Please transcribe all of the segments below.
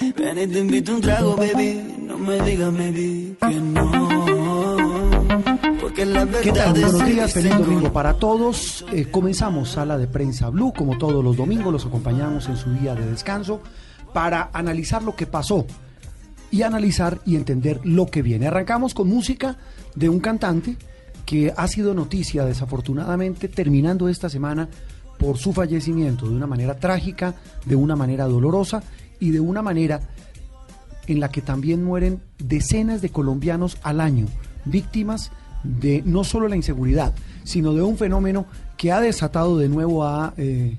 Ven y te invito un trago, baby. No me digas, maybe, que no. Porque la verdad ¿Qué tal? Buenos días, feliz domingo para todos. Eh, comenzamos Sala de Prensa Blue, como todos los domingos, los acompañamos en su día de descanso para analizar lo que pasó y analizar y entender lo que viene. Arrancamos con música de un cantante que ha sido noticia desafortunadamente terminando esta semana por su fallecimiento de una manera trágica, de una manera dolorosa y de una manera en la que también mueren decenas de colombianos al año, víctimas de no solo la inseguridad, sino de un fenómeno que ha desatado de nuevo, ha eh,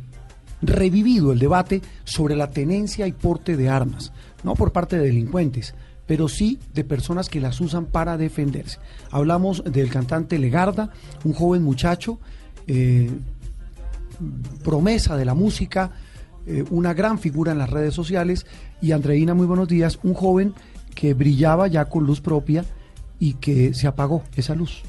revivido el debate sobre la tenencia y porte de armas, no por parte de delincuentes, pero sí de personas que las usan para defenderse. Hablamos del cantante Legarda, un joven muchacho, eh, promesa de la música, eh, una gran figura en las redes sociales, y Andreina, muy buenos días, un joven que brillaba ya con luz propia y que se apagó esa luz.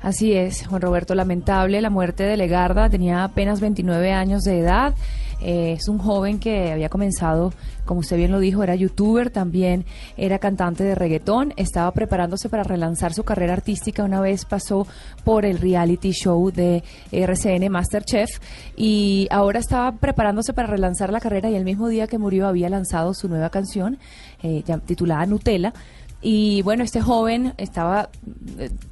Así es, Juan Roberto, lamentable la muerte de Legarda, tenía apenas 29 años de edad, eh, es un joven que había comenzado, como usted bien lo dijo, era youtuber, también era cantante de reggaetón, estaba preparándose para relanzar su carrera artística una vez pasó por el reality show de RCN Masterchef y ahora estaba preparándose para relanzar la carrera y el mismo día que murió había lanzado su nueva canción eh, titulada Nutella. Y bueno, este joven estaba,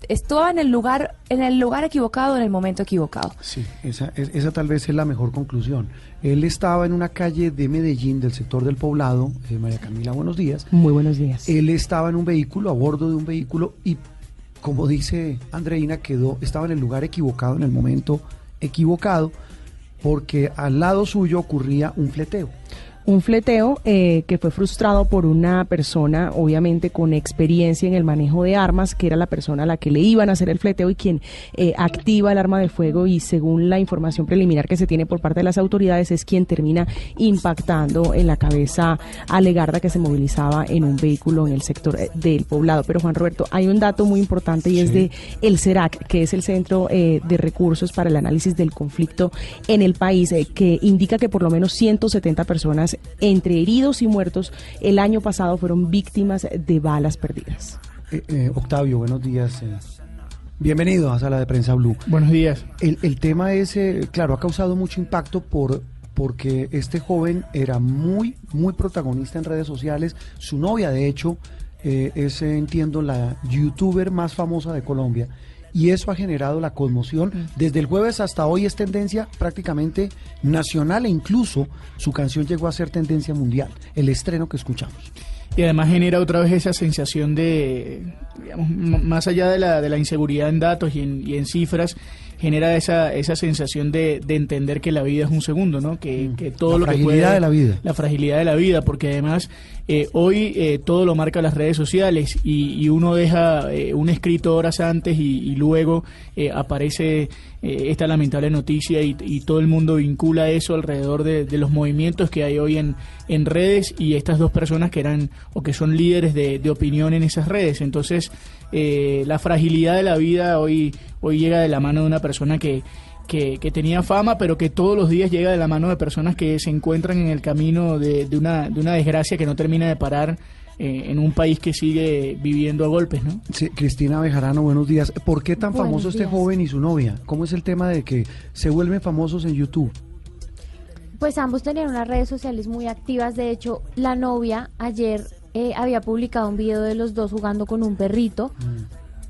estaba en el lugar, en el lugar equivocado, en el momento equivocado. Sí, esa, es- esa tal vez es la mejor conclusión. Él estaba en una calle de Medellín, del sector del poblado, eh, María Camila, buenos días. Muy buenos días. Él estaba en un vehículo, a bordo de un vehículo, y como dice Andreina, quedó, estaba en el lugar equivocado, en el momento equivocado, porque al lado suyo ocurría un fleteo. Un fleteo eh, que fue frustrado por una persona, obviamente con experiencia en el manejo de armas, que era la persona a la que le iban a hacer el fleteo y quien eh, activa el arma de fuego y según la información preliminar que se tiene por parte de las autoridades es quien termina impactando en la cabeza a Legarda que se movilizaba en un vehículo en el sector eh, del poblado. Pero Juan Roberto, hay un dato muy importante y es de el CERAC, que es el Centro eh, de Recursos para el Análisis del Conflicto en el país, que indica que por lo menos 170 personas, entre heridos y muertos, el año pasado fueron víctimas de balas perdidas. Eh, eh, Octavio, buenos días. eh. Bienvenido a Sala de Prensa Blue. Buenos días. El, el tema es, eh, claro, ha causado mucho impacto por porque este joven era muy, muy protagonista en redes sociales. Su novia, de hecho, eh, es, eh, entiendo, la youtuber más famosa de Colombia. Y eso ha generado la conmoción. Desde el jueves hasta hoy es tendencia prácticamente nacional e incluso su canción llegó a ser tendencia mundial, el estreno que escuchamos. Y además genera otra vez esa sensación de, digamos, más allá de la, de la inseguridad en datos y en, y en cifras, genera esa, esa sensación de, de entender que la vida es un segundo, ¿no? Que, que todo Mm. La lo que fragilidad puede... de la vida. La fragilidad de la vida, porque además eh, hoy eh, todo lo marca las redes sociales y, y uno deja eh, un escrito horas antes y, luego eh, aparece eh, esta lamentable noticia y, y todo el mundo vincula eso alrededor de, los movimientos que hay hoy en, en redes y estas dos personas que eran o que son líderes de, de opinión en esas redes. Entonces, la fragilidad de la vida hoy, hoy llega de la mano de una persona que, que, que tenía fama, pero que todos los días llega de la mano de personas que se encuentran en el camino de, de una, de una desgracia que no termina de parar eh, en un país que sigue viviendo a golpes, ¿no? Sí, Cristina Bejarano, buenos días. ¿Por qué tan Buenos famoso este joven y su novia? ¿Cómo es el tema de que se vuelven famosos en YouTube? Pues ambos tenían unas redes sociales muy activas. De hecho, la novia ayer eh, había publicado un video de los dos jugando con un perrito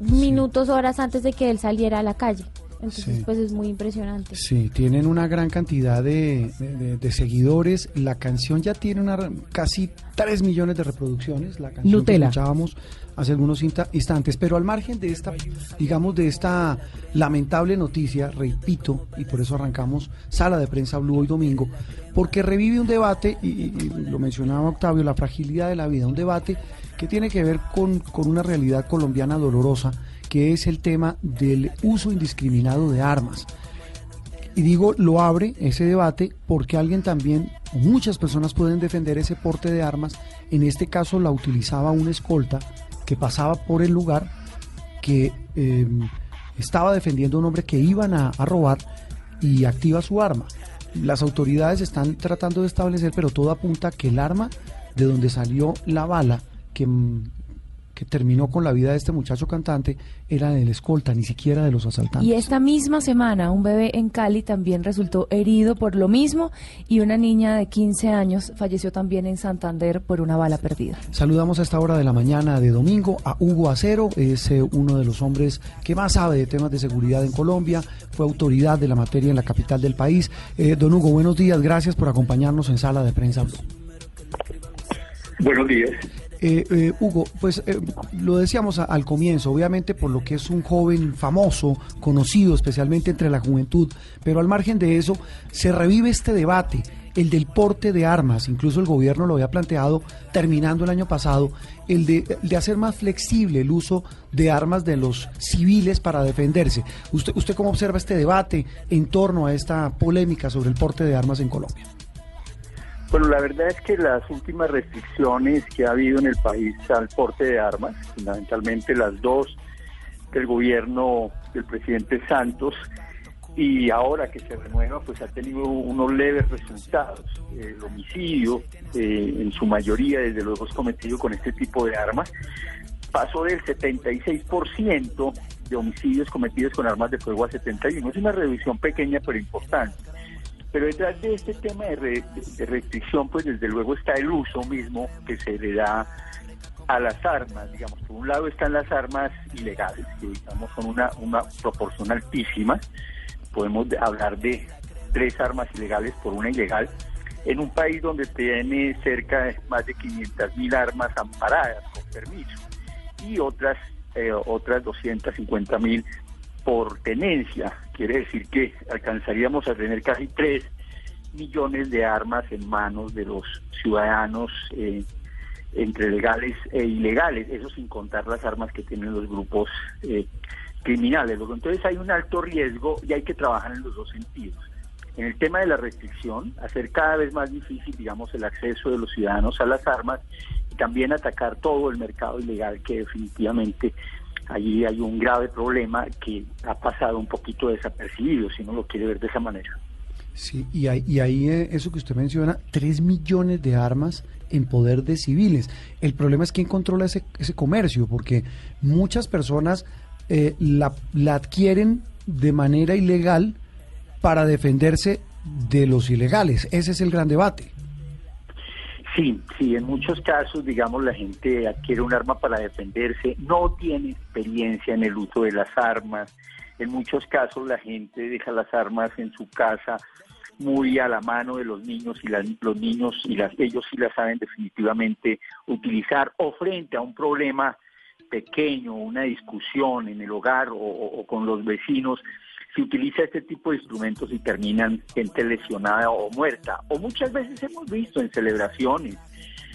minutos, horas antes de que él saliera a la calle. Entonces, Sí. pues es muy impresionante. Sí, tienen una gran cantidad de, de- de- seguidores. La canción ya tiene una, casi 3 millones de reproducciones. La canción Nutella. que escuchábamos hace algunos insta- instantes. Pero al margen de esta, digamos, de esta lamentable noticia, repito, y por eso arrancamos Sala de Prensa Blue hoy domingo, porque revive un debate, y, lo mencionaba Octavio, la fragilidad de la vida, un debate que tiene que ver con, con una realidad colombiana dolorosa, que es el tema del uso indiscriminado de armas. Y digo, lo abre ese debate porque alguien también, muchas personas pueden defender ese porte de armas. En este caso la utilizaba un escolta que pasaba por el lugar, que eh, estaba defendiendo a un hombre que iban a, a robar y activa su arma. Las autoridades están tratando de establecer, pero todo apunta que el arma de donde salió la bala que, mm, que terminó con la vida de este muchacho cantante era del escolta, ni siquiera de los asaltantes. Y esta misma semana un bebé en Cali también resultó herido por lo mismo y una niña de 15 años falleció también en Santander por una bala perdida. Saludamos a esta hora de la mañana de domingo a Hugo Acero, es eh, uno de los hombres que más sabe de temas de seguridad en Colombia, fue autoridad de la materia en la capital del país. Eh, don Hugo, buenos días, gracias por acompañarnos en Sala de Prensa Blue. Buenos días. Eh, eh, Hugo, pues eh, lo decíamos al comienzo, obviamente por lo que es un joven famoso, conocido especialmente entre la juventud, pero al margen de eso, se revive este debate, el del porte de armas, incluso el gobierno lo había planteado terminando el año pasado, el de, de hacer más flexible el uso de armas de los civiles para defenderse. ¿Usted, ¿Usted cómo observa este debate en torno a esta polémica sobre el porte de armas en Colombia? Bueno, la verdad es que las últimas restricciones que ha habido en el país al porte de armas, fundamentalmente las dos del gobierno del presidente Santos y ahora que se renueva, pues ha tenido unos leves resultados. El homicidio, eh, en su mayoría, desde luego, es cometido con este tipo de armas. Pasó del 76% de homicidios cometidos con armas de fuego a 71. Es una reducción pequeña pero importante. Pero detrás de este tema de, re- restricción, pues desde luego está el uso mismo que se le da a las armas. Digamos, por un lado están las armas ilegales, que digamos son una, una proporción altísima. Podemos de- hablar de tres armas ilegales por una ilegal, en un país donde tiene cerca de más de 500 mil armas amparadas con permiso y otras eh, otras 250 mil por tenencia. Quiere decir que alcanzaríamos a tener casi 3 millones de armas en manos de los ciudadanos eh, entre legales e ilegales, eso sin contar las armas que tienen los grupos eh, criminales. Entonces hay un alto riesgo y hay que trabajar en los dos sentidos. En el tema de la restricción, hacer cada vez más difícil, digamos, el acceso de los ciudadanos a las armas y también atacar todo el mercado ilegal que definitivamente allí hay un grave problema que ha pasado un poquito desapercibido, si uno lo quiere ver de esa manera. Sí, y ahí, y ahí eh, eso que usted menciona, 3 millones de armas en poder de civiles. El problema es quién controla ese, ese comercio, porque muchas personas eh, la, la adquieren de manera ilegal para defenderse de los ilegales. Ese es el gran debate. Sí, sí, en muchos casos, digamos, la gente adquiere un arma para defenderse, no tiene experiencia en el uso de las armas. En muchos casos la gente deja las armas en su casa muy a la mano de los niños y las- los niños y las ellos sí las saben definitivamente utilizar o frente a un problema pequeño, una discusión en el hogar o, con los vecinos, se utiliza este tipo de instrumentos y terminan gente lesionada o muerta. O muchas veces hemos visto en celebraciones,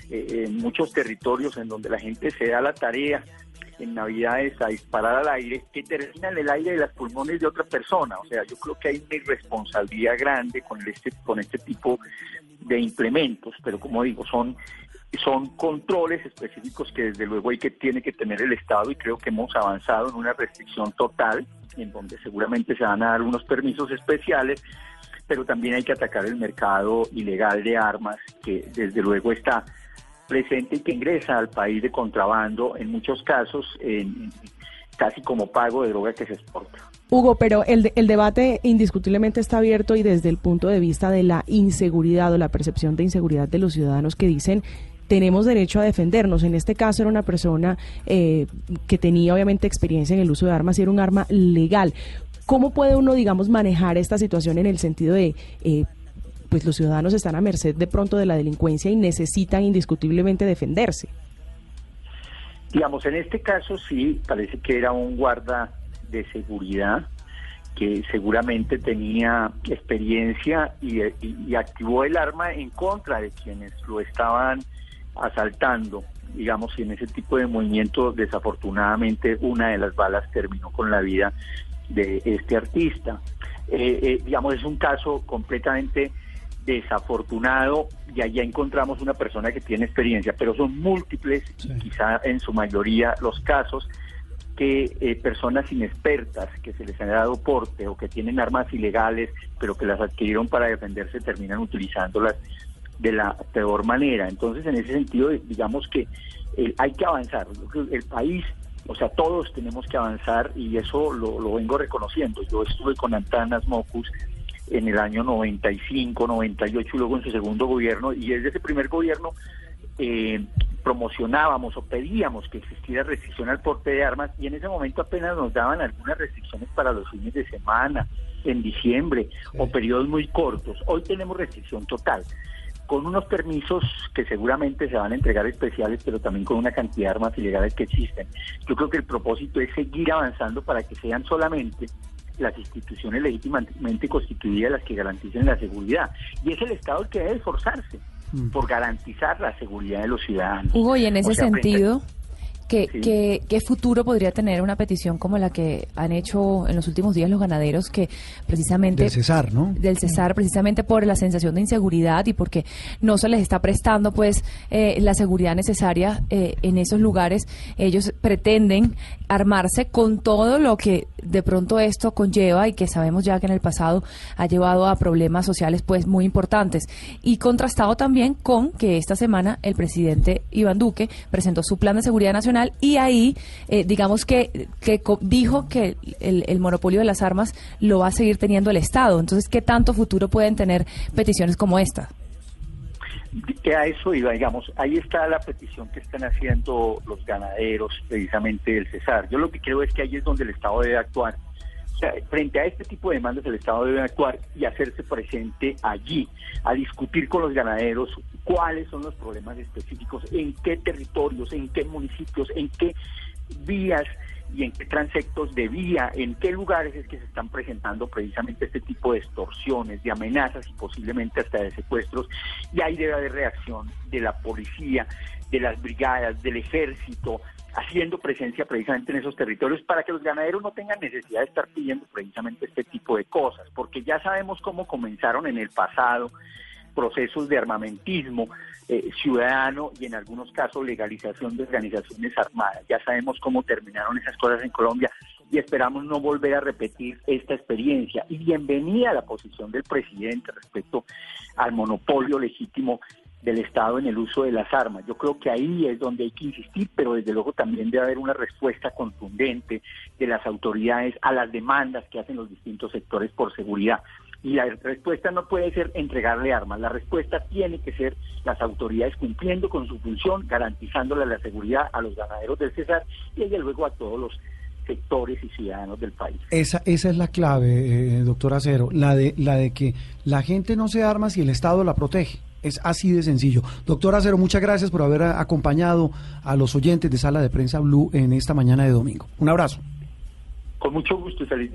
eh, en muchos territorios en donde la gente se da la tarea en Navidades a disparar al aire, que termina en el aire de las pulmones de otra persona. O sea, yo creo que hay una irresponsabilidad grande con este, con este tipo de implementos, pero como digo, son son controles específicos que desde luego hay que tiene que tener el Estado y creo que hemos avanzado en una restricción total en donde seguramente se van a dar unos permisos especiales, pero también hay que atacar el mercado ilegal de armas que desde luego está presente y que ingresa al país de contrabando en muchos casos en, casi como pago de droga que se exporta. Hugo, pero el, el debate indiscutiblemente está abierto y desde el punto de vista de la inseguridad o la percepción de inseguridad de los ciudadanos que dicen tenemos derecho a defendernos. En este caso era una persona eh, que tenía obviamente experiencia en el uso de armas y era un arma legal. ¿Cómo puede uno, digamos, manejar esta situación en el sentido de, eh, pues los ciudadanos están a merced de pronto de la delincuencia y necesitan indiscutiblemente defenderse? Digamos, en este caso sí, parece que era un guarda de seguridad que seguramente tenía experiencia y, y activó el arma en contra de quienes lo estaban asaltando digamos, y en ese tipo de movimiento, desafortunadamente, una de las balas terminó con la vida de este artista. Eh, eh, digamos, es un caso completamente desafortunado y allá encontramos una persona que tiene experiencia, pero son múltiples, quizá en su mayoría los casos, que eh, personas inexpertas que se les ha dado porte o que tienen armas ilegales, pero que las adquirieron para defenderse, terminan utilizándolas de la peor manera. Entonces, en ese sentido, digamos que eh, hay que avanzar. El país, o sea, todos tenemos que avanzar y eso lo, vengo reconociendo. Yo estuve con Antanas Mocus en el año 95, 98 y luego en su segundo gobierno y desde ese primer gobierno eh, promocionábamos o pedíamos que existiera restricción al porte de armas y en ese momento apenas nos daban algunas restricciones para los fines de semana, en diciembre o periodos muy cortos. Hoy tenemos restricción total con unos permisos que seguramente se van a entregar especiales, pero también con una cantidad de armas ilegales que existen. Yo creo que el propósito es seguir avanzando para que sean solamente las instituciones legítimamente constituidas las que garanticen la seguridad. Y es el Estado el que debe esforzarse mm. por garantizar la seguridad de los ciudadanos. Hugo, y en ese sentido... ¿Qué, qué, futuro podría tener una petición como la que han hecho en los últimos días los ganaderos que precisamente... Del cesar, ¿no? Del cesar, precisamente por la sensación de inseguridad y porque no se les está prestando pues eh, la seguridad necesaria eh, en esos lugares. Ellos pretenden armarse con todo lo que de pronto esto conlleva y que sabemos ya que en el pasado ha llevado a problemas sociales pues muy importantes. Y contrastado también con que esta semana el presidente Iván Duque presentó su plan de seguridad nacional y ahí, eh, digamos que, que dijo que el, monopolio de las armas lo va a seguir teniendo el Estado. Entonces, ¿qué tanto futuro pueden tener peticiones como esta? Que a eso iba, digamos, ahí está la petición que están haciendo los ganaderos precisamente del Cesar. Yo lo que creo es que ahí es donde el Estado debe actuar frente a este tipo de demandas el Estado debe actuar y hacerse presente allí, a discutir con los ganaderos cuáles son los problemas específicos, en qué territorios, en qué municipios, en qué vías y en qué transectos de vía, en qué lugares es que se están presentando precisamente este tipo de extorsiones, de amenazas y posiblemente hasta de secuestros. Y ahí debe haber reacción de la policía, de las brigadas, del ejército, haciendo presencia precisamente en esos territorios para que los ganaderos no tengan necesidad de estar pidiendo precisamente este tipo de cosas, porque ya sabemos cómo comenzaron en el pasado procesos de armamentismo eh, ciudadano y en algunos casos legalización de organizaciones armadas. Ya sabemos cómo terminaron esas cosas en Colombia y esperamos no volver a repetir esta experiencia. Y bienvenida a la posición del presidente respecto al monopolio legítimo del Estado en el uso de las armas. Yo creo que ahí es donde hay que insistir, pero desde luego también debe haber una respuesta contundente de las autoridades a las demandas que hacen los distintos sectores por seguridad. Y la respuesta no puede ser entregarle armas, la respuesta tiene que ser las autoridades cumpliendo con su función, garantizándole la seguridad a los ganaderos del César y desde luego a todos los sectores y ciudadanos del país. Esa, esa es la clave, eh, doctor Acero, la de, la de que la gente no se arma si el Estado la protege. Es así de sencillo. Doctor Acero, muchas gracias por haber acompañado a los oyentes de Sala de Prensa Blue en esta mañana de domingo. Un abrazo. Con mucho gusto feliz